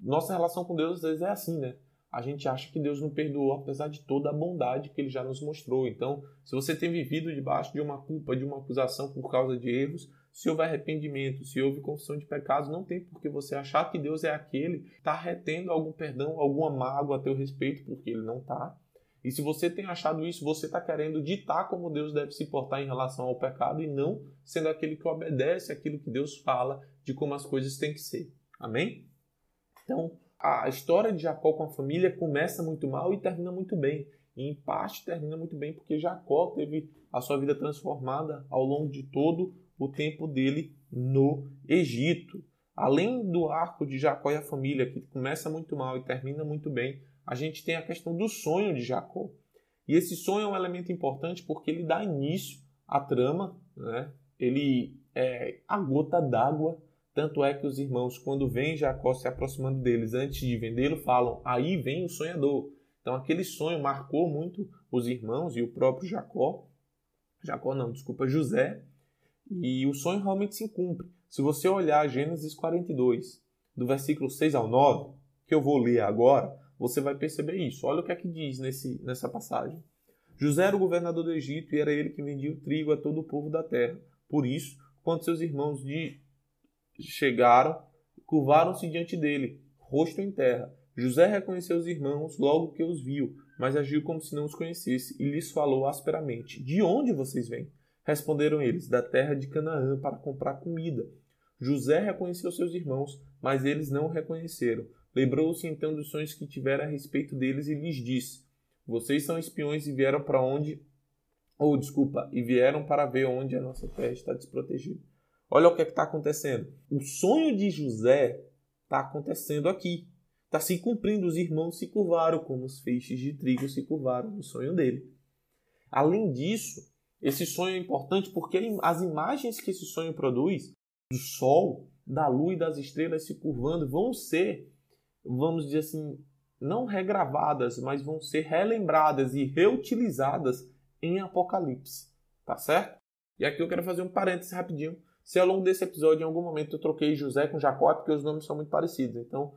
A: nossa relação com Deus às vezes é assim, né? A gente acha que Deus não perdoou apesar de toda a bondade que ele já nos mostrou. Então, se você tem vivido debaixo de uma culpa, de uma acusação por causa de erros, se houver arrependimento, se houve confissão de pecados, não tem por que você achar que Deus é aquele que está retendo algum perdão, alguma mágoa a teu respeito, porque ele não está. E se você tem achado isso, você está querendo ditar como Deus deve se portar em relação ao pecado e não sendo aquele que obedece aquilo que Deus fala de como as coisas têm que ser. Amém? Então, a história de Jacó com a família começa muito mal e termina muito bem. E em parte termina muito bem porque Jacó teve a sua vida transformada ao longo de todo o tempo dele no Egito. Além do arco de Jacó e a família, que começa muito mal e termina muito bem, a gente tem a questão do sonho de Jacó. E esse sonho é um elemento importante porque ele dá início à trama, né? ele é a gota d'água. Tanto é que os irmãos, quando veem Jacó se aproximando deles antes de vendê-lo, falam: aí vem o sonhador. Então aquele sonho marcou muito os irmãos e o próprio Jacó. Jacó não, desculpa, José. E o sonho realmente se cumpre. Se você olhar Gênesis 42, do versículo 6 ao 9, que eu vou ler agora, você vai perceber isso. Olha o que é que diz nesse, nessa passagem. José era o governador do Egito e era ele que vendia o trigo a todo o povo da terra. Por isso, quando seus irmãos de... chegaram, curvaram-se diante dele, rosto em terra. José reconheceu os irmãos logo que os viu, mas agiu como se não os conhecesse e lhes falou asperamente: De onde vocês vêm? Responderam eles: Da terra de Canaã para comprar comida. José reconheceu seus irmãos, mas eles não o reconheceram. Lembrou-se então dos sonhos que tivera a respeito deles e lhes disse: Vocês são espiões e vieram para onde. Ou, oh, desculpa, e vieram para ver onde a nossa terra está desprotegida. Olha o que é está acontecendo. O sonho de José está acontecendo aqui. Está se cumprindo. Os irmãos se curvaram, como os feixes de trigo se curvaram no sonho dele. Além disso, esse sonho é importante porque as imagens que esse sonho produz, do sol, da lua e das estrelas se curvando, vão ser, vamos dizer assim, não regravadas, mas vão ser relembradas e reutilizadas em Apocalipse. Tá certo? E aqui eu quero fazer um parêntese rapidinho. Se ao longo desse episódio, em algum momento, eu troquei José com Jacó, é porque os nomes são muito parecidos. Então,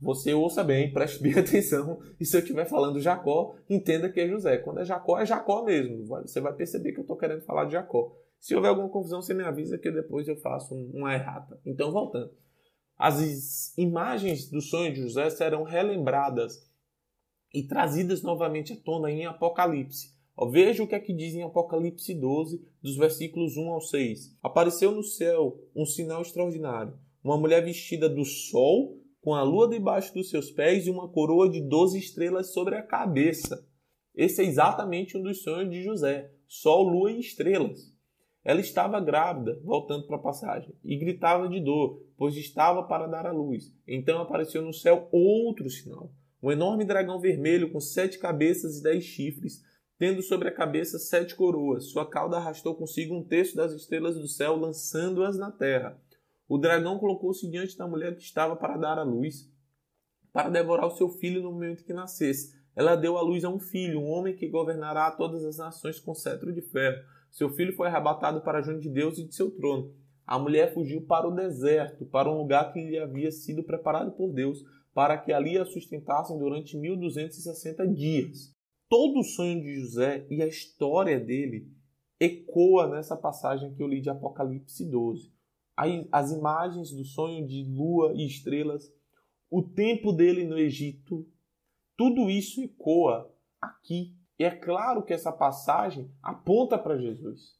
A: você ouça bem, preste bem atenção. E se eu estiver falando Jacó, entenda que é José. Quando é Jacó, é Jacó mesmo. Você vai perceber que eu estou querendo falar de Jacó. Se houver alguma confusão, você me avisa que depois eu faço uma errata. Então, voltando. As imagens do sonho de José serão relembradas e trazidas novamente à tona em Apocalipse. Veja o que é que diz em Apocalipse 12, dos versículos 1 ao 6. Apareceu no céu um sinal extraordinário. Uma mulher vestida do sol, com a lua debaixo dos seus pés e uma coroa de doze estrelas sobre a cabeça. Esse é exatamente um dos sonhos de José: sol, lua e estrelas. Ela estava grávida, voltando para a passagem, e gritava de dor, pois estava para dar à luz. Então apareceu no céu outro sinal: um enorme dragão vermelho com sete cabeças e dez chifres, tendo sobre a cabeça sete coroas. Sua cauda arrastou consigo um terço das estrelas do céu, lançando-as na terra. O dragão colocou-se diante da mulher que estava para dar à luz, para devorar o seu filho no momento que nascesse. Ela deu à luz a um filho, um homem que governará todas as nações com cetro de ferro. Seu filho foi arrebatado para junto de Deus e de seu trono. A mulher fugiu para o deserto, para um lugar que lhe havia sido preparado por Deus, para que ali a sustentassem durante 1260 dias. Todo o sonho de José e a história dele ecoa nessa passagem que eu li de Apocalipse 12. As imagens do sonho de lua e estrelas, o tempo dele no Egito, tudo isso ecoa aqui e é claro que essa passagem aponta para Jesus,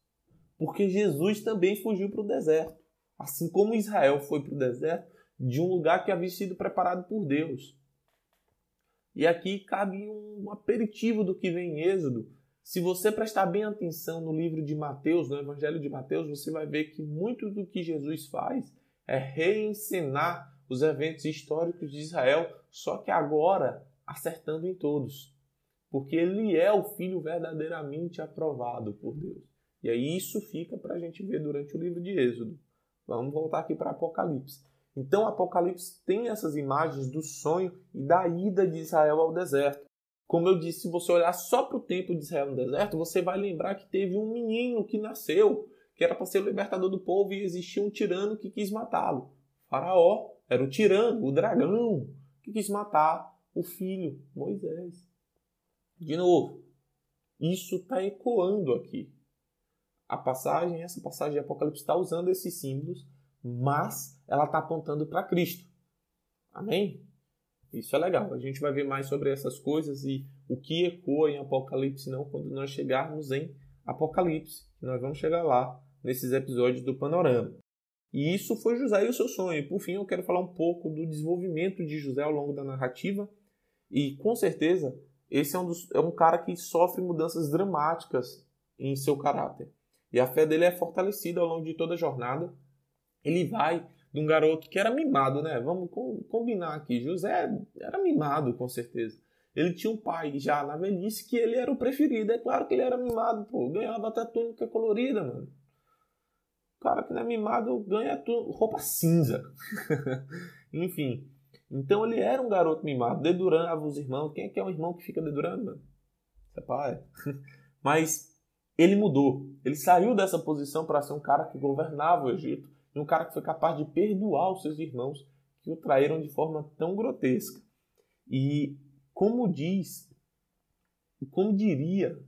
A: porque Jesus também fugiu para o deserto, assim como Israel foi para o deserto de um lugar que havia sido preparado por Deus. E aqui cabe um aperitivo do que vem em Êxodo. Se você prestar bem atenção no livro de Mateus, no Evangelho de Mateus, você vai ver que muito do que Jesus faz é reencenar os eventos históricos de Israel, só que agora acertando em todos porque ele é o filho verdadeiramente aprovado por Deus. E aí isso fica para a gente ver durante o livro de Êxodo. Vamos voltar aqui para Apocalipse. Então Apocalipse tem essas imagens do sonho e da ida de Israel ao deserto. Como eu disse, se você olhar só para o tempo de Israel no deserto, você vai lembrar que teve um menino que nasceu, que era para ser o libertador do povo, e existia um tirano que quis matá-lo. Faraó era o tirano, o dragão, que quis matar o filho, Moisés. De novo, isso está ecoando aqui. A passagem, essa passagem de Apocalipse está usando esses símbolos, mas ela está apontando para Cristo. Amém? Isso é legal. A gente vai ver mais sobre essas coisas e o que ecoa em Apocalipse não quando nós chegarmos em Apocalipse. Nós vamos chegar lá nesses episódios do panorama. E isso foi José e o seu sonho. Por fim, eu quero falar um pouco do desenvolvimento de José ao longo da narrativa. E com certeza esse é um, dos, é um cara que sofre mudanças dramáticas em seu caráter. E a fé dele é fortalecida ao longo de toda a jornada. Ele vai de um garoto que era mimado, né? Vamos combinar aqui. José era mimado, com certeza. Ele tinha um pai já na velhice que ele era o preferido. É claro que ele era mimado, pô. Ganhava até túnica colorida, mano. O cara que não é mimado ganha roupa cinza. Enfim. Então ele era um garoto mimado, dedurava os irmãos. Quem é que é um irmão que fica dedurando, mano? É pai. Mas ele mudou. Ele saiu dessa posição para ser um cara que governava o Egito e um cara que foi capaz de perdoar os seus irmãos que o traíram de forma tão grotesca. E como diz, como diria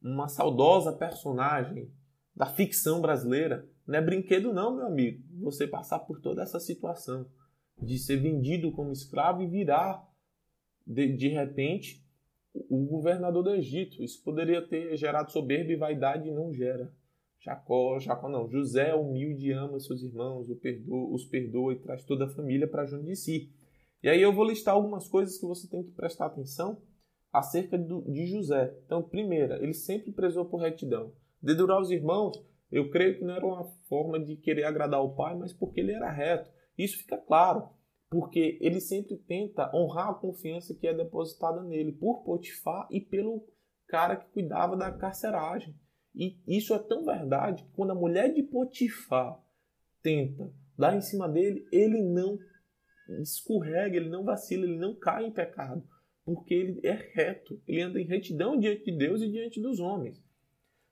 A: uma saudosa personagem da ficção brasileira, não é brinquedo não, meu amigo, você passar por toda essa situação de ser vendido como escravo e virar, de, de repente, o governador do Egito. Isso poderia ter gerado soberba e vaidade e não gera. Jacó, Jacó não, José é humilde ama seus irmãos, os perdoa e traz toda a família para junto de si. E aí eu vou listar algumas coisas que você tem que prestar atenção acerca do, de José. Então, primeira, ele sempre prezou por retidão. Dedurar os irmãos, eu creio que não era uma forma de querer agradar o pai, mas porque ele era reto. Isso fica claro, porque ele sempre tenta honrar a confiança que é depositada nele por Potifar e pelo cara que cuidava da carceragem. E isso é tão verdade que quando a mulher de Potifar tenta dar em cima dele, ele não escorrega, ele não vacila, ele não cai em pecado, porque ele é reto, ele anda em retidão diante de Deus e diante dos homens.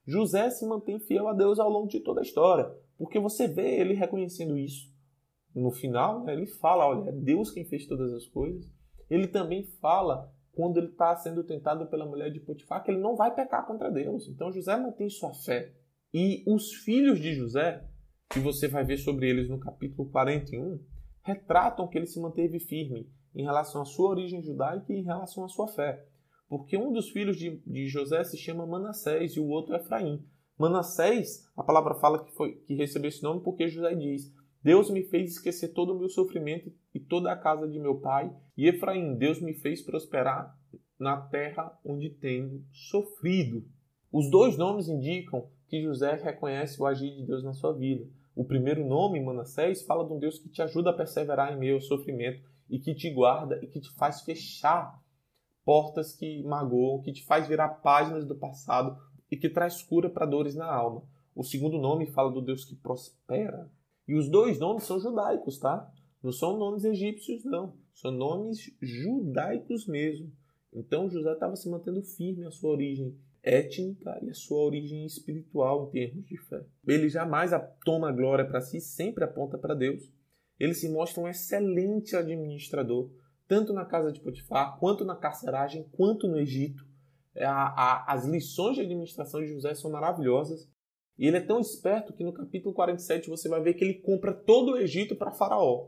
A: José se mantém fiel a Deus ao longo de toda a história, porque você vê ele reconhecendo isso. No final, né, ele fala: olha, é Deus quem fez todas as coisas. Ele também fala, quando ele está sendo tentado pela mulher de Potifar, que ele não vai pecar contra Deus. Então José mantém sua fé. E os filhos de José, que você vai ver sobre eles no capítulo 41, retratam que ele se manteve firme em relação à sua origem judaica e em relação à sua fé. Porque um dos filhos de, de José se chama Manassés e o outro é Efraim. Manassés, a palavra fala que, foi, que recebeu esse nome porque José diz: Deus me fez esquecer todo o meu sofrimento e toda a casa de meu pai. E Efraim, Deus me fez prosperar na terra onde tenho sofrido. Os dois nomes indicam que José reconhece o agir de Deus na sua vida. O primeiro nome, Manassés, fala de um Deus que te ajuda a perseverar em meio ao sofrimento e que te guarda e que te faz fechar portas que magoam, que te faz virar páginas do passado e que traz cura para dores na alma. O segundo nome fala do Deus que prospera. E os dois nomes são judaicos, tá? Não são nomes egípcios, não. São nomes judaicos mesmo. Então José estava se mantendo firme à sua origem étnica e a sua origem espiritual em termos de fé. Ele jamais toma glória para si, sempre aponta para Deus. Ele se mostra um excelente administrador, tanto na casa de Potifar, quanto na carceragem, quanto no Egito. A, a, as lições de administração de José são maravilhosas. E ele é tão esperto que no capítulo 47 você vai ver que ele compra todo o Egito para Faraó.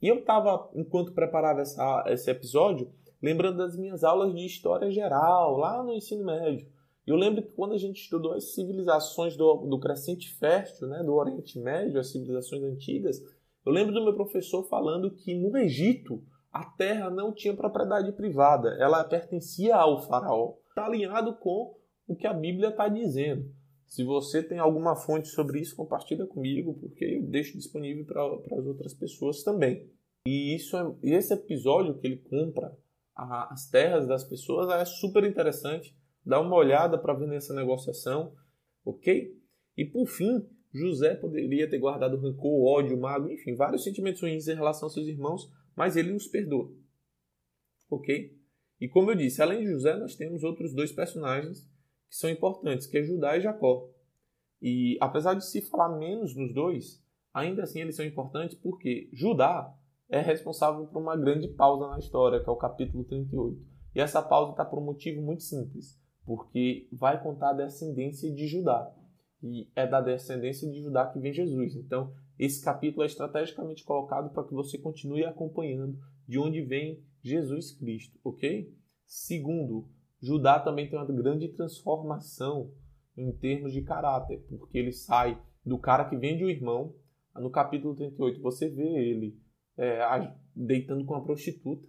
A: E eu estava, enquanto preparava essa, esse episódio, lembrando das minhas aulas de história geral, lá no ensino médio. Eu lembro que quando a gente estudou as civilizações do, do crescente fértil, né, do Oriente Médio, as civilizações antigas, eu lembro do meu professor falando que no Egito a terra não tinha propriedade privada, ela pertencia ao faraó. Está alinhado com o que a Bíblia está dizendo. Se você tem alguma fonte sobre isso, compartilha comigo, porque eu deixo disponível para as outras pessoas também. E isso é, esse episódio que ele compra a, as terras das pessoas é super interessante. Dá uma olhada para ver nessa negociação, ok? E por fim, José poderia ter guardado rancor, ódio, mago, enfim, vários sentimentos ruins em relação aos seus irmãos, mas ele os perdoa. Ok? E como eu disse, além de José, nós temos outros dois personagens que são importantes, que é Judá e Jacó. E apesar de se falar menos nos dois, ainda assim eles são importantes porque Judá é responsável por uma grande pausa na história, que é o capítulo 38. E essa pausa está por um motivo muito simples, porque vai contar a descendência de Judá. E é da descendência de Judá que vem Jesus. Então, esse capítulo é estrategicamente colocado para que você continue acompanhando de onde vem Jesus Cristo, ok? Segundo, Judá também tem uma grande transformação em termos de caráter, porque ele sai do cara que vende o irmão. No capítulo 38, você vê ele é, deitando com uma prostituta,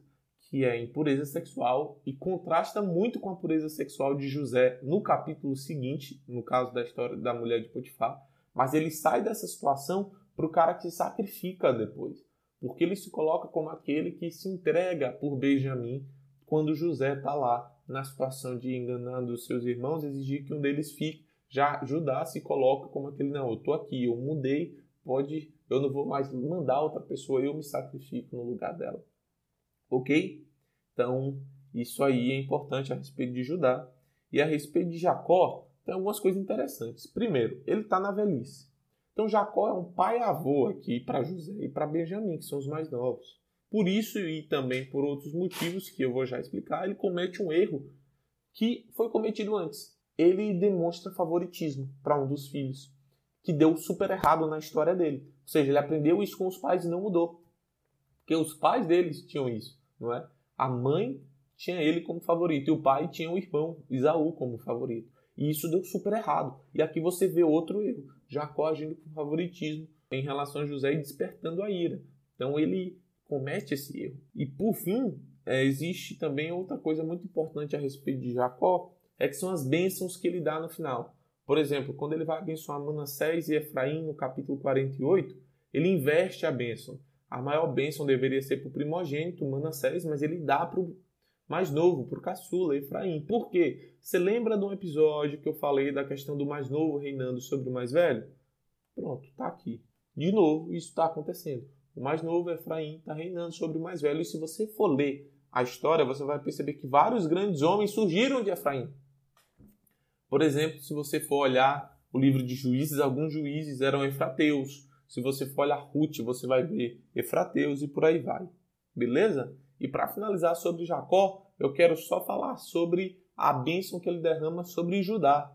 A: que é impureza sexual, e contrasta muito com a pureza sexual de José no capítulo seguinte, no caso da história da mulher de Potifar. Mas ele sai dessa situação para o cara que se sacrifica depois, porque ele se coloca como aquele que se entrega por Benjamim quando José está lá na situação de enganando os seus irmãos, exigir que um deles fique. Já Judá se coloca como aquele, não, eu estou aqui, eu mudei, pode, eu não vou mais mandar outra pessoa, eu me sacrifico no lugar dela. Ok? Então, isso aí é importante a respeito de Judá. E a respeito de Jacó, tem algumas coisas interessantes. Primeiro, ele está na velhice. Então, Jacó é um pai-avô aqui para José e para Benjamim, que são os mais novos. Por isso e também por outros motivos que eu vou já explicar, ele comete um erro que foi cometido antes. Ele demonstra favoritismo para um dos filhos, que deu super errado na história dele. Ou seja, ele aprendeu isso com os pais e não mudou. Porque os pais deles tinham isso, não é? A mãe tinha ele como favorito e o pai tinha o irmão Isaú como favorito. E isso deu super errado. E aqui você vê outro erro. Jacó agindo com favoritismo em relação a José e despertando a ira. Então ele comete esse erro. E por fim, é, existe também outra coisa muito importante a respeito de Jacó, é que são as bênçãos que ele dá no final. Por exemplo, quando ele vai abençoar Manassés e Efraim no capítulo 48, ele inverte a bênção. A maior bênção deveria ser para o primogênito, Manassés, mas ele dá para mais novo, para o caçula, Efraim. Por quê? Você lembra de um episódio que eu falei da questão do mais novo reinando sobre o mais velho? Pronto, está aqui. De novo, isso está acontecendo. O mais novo, Efraim, está reinando sobre o mais velho. E se você for ler a história, você vai perceber que vários grandes homens surgiram de Efraim. Por exemplo, se você for olhar o livro de Juízes, alguns juízes eram efrateus. Se você for olhar Ruth, você vai ver efrateus e por aí vai. Beleza? E para finalizar sobre Jacó, eu quero só falar sobre a bênção que ele derrama sobre Judá.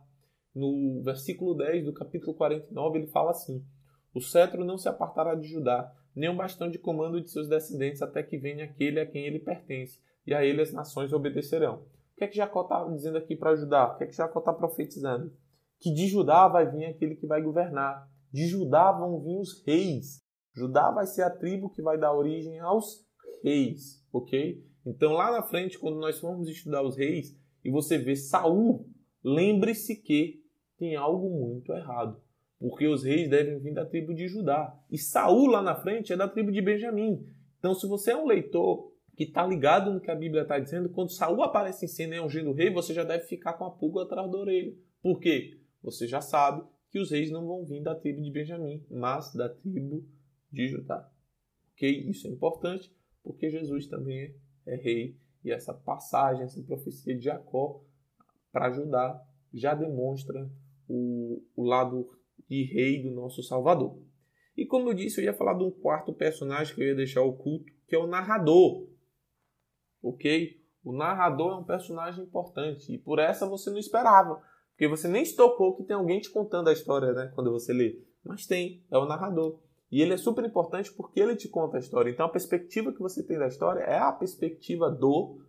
A: No versículo 10 do capítulo 49, ele fala assim: O cetro não se apartará de Judá, nem um bastão de comando de seus descendentes, até que venha aquele a quem ele pertence, e a ele as nações obedecerão. O que é que Jacó está dizendo aqui para Judá? O que é que Jacó está profetizando? Que de Judá vai vir aquele que vai governar. De Judá vão vir os reis. Judá vai ser a tribo que vai dar origem aos reis, ok? Então lá na frente, quando nós formos estudar os reis e você vê Saul, lembre-se que tem algo muito errado, porque os reis devem vir da tribo de Judá e Saul lá na frente é da tribo de Benjamim. Então, se você é um leitor que está ligado no que a Bíblia está dizendo, quando Saul aparece em cena e é ungido rei, você já deve ficar com a pulga atrás da orelha. Por quê? Você já sabe que os reis não vão vir da tribo de Benjamim, mas da tribo de Judá. Ok? Isso é importante porque Jesus também é rei e essa passagem, essa profecia de Jacó para Judá já demonstra o, o lado de rei do nosso Salvador. E como eu disse, eu ia falar de um quarto personagem que eu ia deixar oculto, que é o narrador. Ok? O narrador é um personagem importante e por essa você não esperava, porque você nem se tocou que tem alguém te contando a história, né? Quando você lê. Mas tem, é o narrador. E ele é super importante porque ele te conta a história. Então a perspectiva que você tem da história é a perspectiva do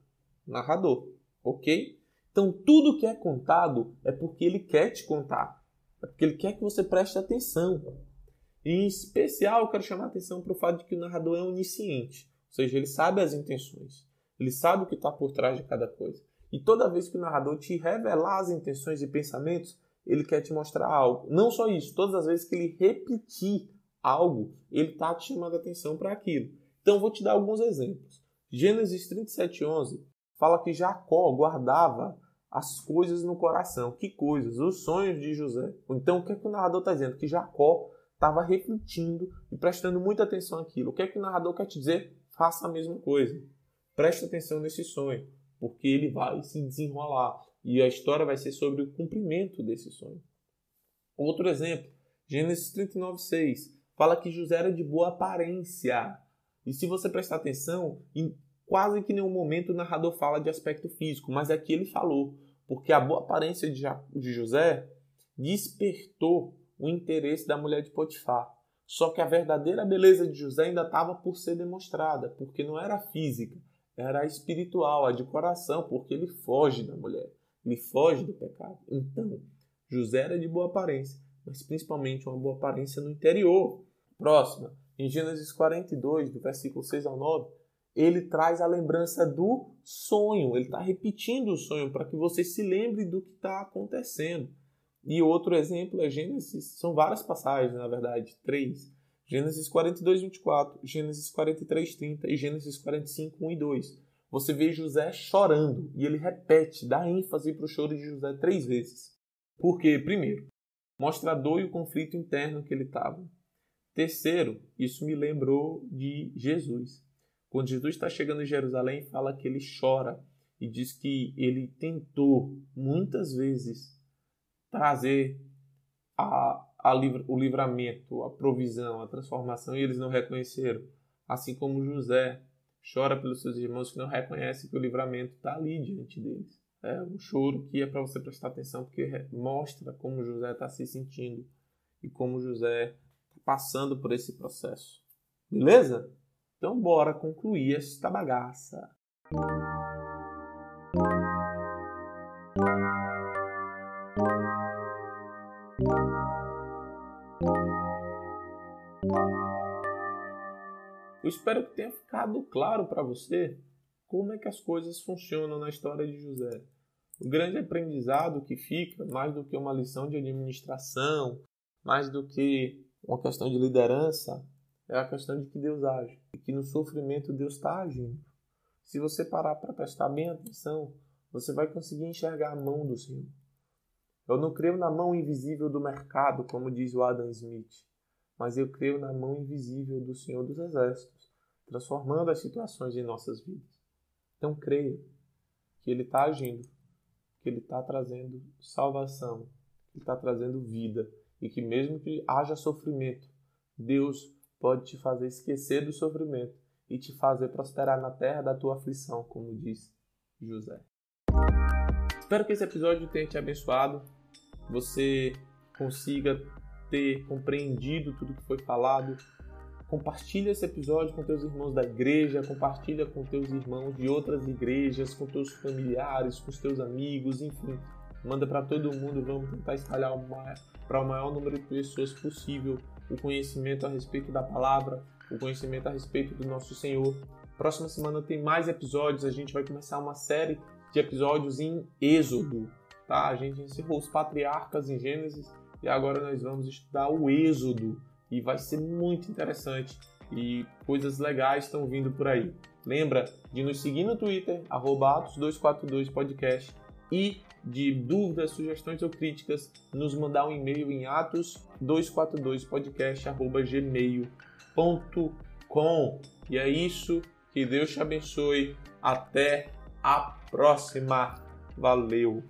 A: narrador, ok? Então tudo que é contado é porque ele quer te contar, é porque ele quer que você preste atenção. Em especial, eu quero chamar a atenção para o fato de que o narrador é onisciente, ou seja, ele sabe as intenções, ele sabe o que está por trás de cada coisa. E toda vez que o narrador te revelar as intenções e pensamentos, ele quer te mostrar algo. Não só isso, todas as vezes que ele repetir algo, ele está te chamando a atenção para aquilo. Então, vou te dar alguns exemplos. Gênesis 37,11 fala que Jacó guardava as coisas no coração. Que coisas? Os sonhos de José. Então, o que, é que o narrador está dizendo? Que Jacó estava refletindo e prestando muita atenção àquilo. O que é que o narrador quer te dizer? Faça a mesma coisa. Preste atenção nesse sonho, porque ele vai se desenrolar e a história vai ser sobre o cumprimento desse sonho. Outro exemplo, Gênesis 39,6 fala que José era de boa aparência. E se você prestar atenção, quase que nenhum momento o narrador fala de aspecto físico, mas aqui ele falou, porque a boa aparência de José despertou o interesse da mulher de Potifar. Só que a verdadeira beleza de José ainda estava por ser demonstrada, porque não era física, era espiritual, a de coração, porque ele foge da mulher, ele foge do pecado. Então, José era de boa aparência, mas principalmente uma boa aparência no interior. Próxima, em Gênesis 42, do versículo 6 ao 9, ele traz a lembrança do sonho. Ele está repetindo o sonho para que você se lembre do que está acontecendo. E outro exemplo é Gênesis, são várias passagens, na verdade, três. Gênesis 42, 24, Gênesis 43, 30 e Gênesis 45, 1 e 2. Você vê José chorando e ele repete, dá ênfase para o choro de José três vezes. Por quê? Primeiro, mostra a dor e o conflito interno que ele estava. Terceiro, isso me lembrou de Jesus. Quando Jesus está chegando em Jerusalém, fala que ele chora e diz que ele tentou muitas vezes trazer a, a livra, o livramento, a provisão, a transformação e eles não reconheceram. Assim como José chora pelos seus irmãos que não reconhecem que o livramento está ali diante deles. É um choro que é para você prestar atenção porque mostra como José está se sentindo e como José passando por esse processo. Beleza? Então bora concluir esta bagaça. Eu espero que tenha ficado claro para você como é que as coisas funcionam na história de José. O grande aprendizado que fica, mais do que uma lição de administração, mais do que uma questão de liderança é a questão de que Deus age e que no sofrimento Deus está agindo. se você parar para prestar bem atenção, você vai conseguir enxergar a mão do Senhor. Eu não creio na mão invisível do mercado, como diz o Adam Smith, mas eu creio na mão invisível do Senhor dos Exércitos, transformando as situações em nossas vidas. Então creia que Ele está agindo, que Ele está trazendo salvação, que Ele está trazendo vida e que mesmo que haja sofrimento, Deus pode te fazer esquecer do sofrimento e te fazer prosperar na terra da tua aflição, como diz José. Espero que esse episódio tenha te abençoado, você consiga ter compreendido tudo que foi falado. Compartilha esse episódio com teus irmãos da igreja, compartilha com teus irmãos de outras igrejas, com teus familiares, com os teus amigos, enfim. Manda para todo mundo, vamos tentar espalhar para o maior número de pessoas possível o conhecimento a respeito da palavra, o conhecimento a respeito do nosso Senhor. Próxima semana tem mais episódios, a gente vai começar uma série de episódios em Êxodo, tá? A gente encerrou os patriarcas em Gênesis e agora nós vamos estudar o Êxodo e vai ser muito interessante e coisas legais estão vindo por aí. Lembra de nos seguir no Twitter, Atos242podcast e de dúvidas, sugestões ou críticas, nos mandar um e-mail em atos242podcast.gmail.com. E é isso, que Deus te abençoe. Até a próxima. Valeu!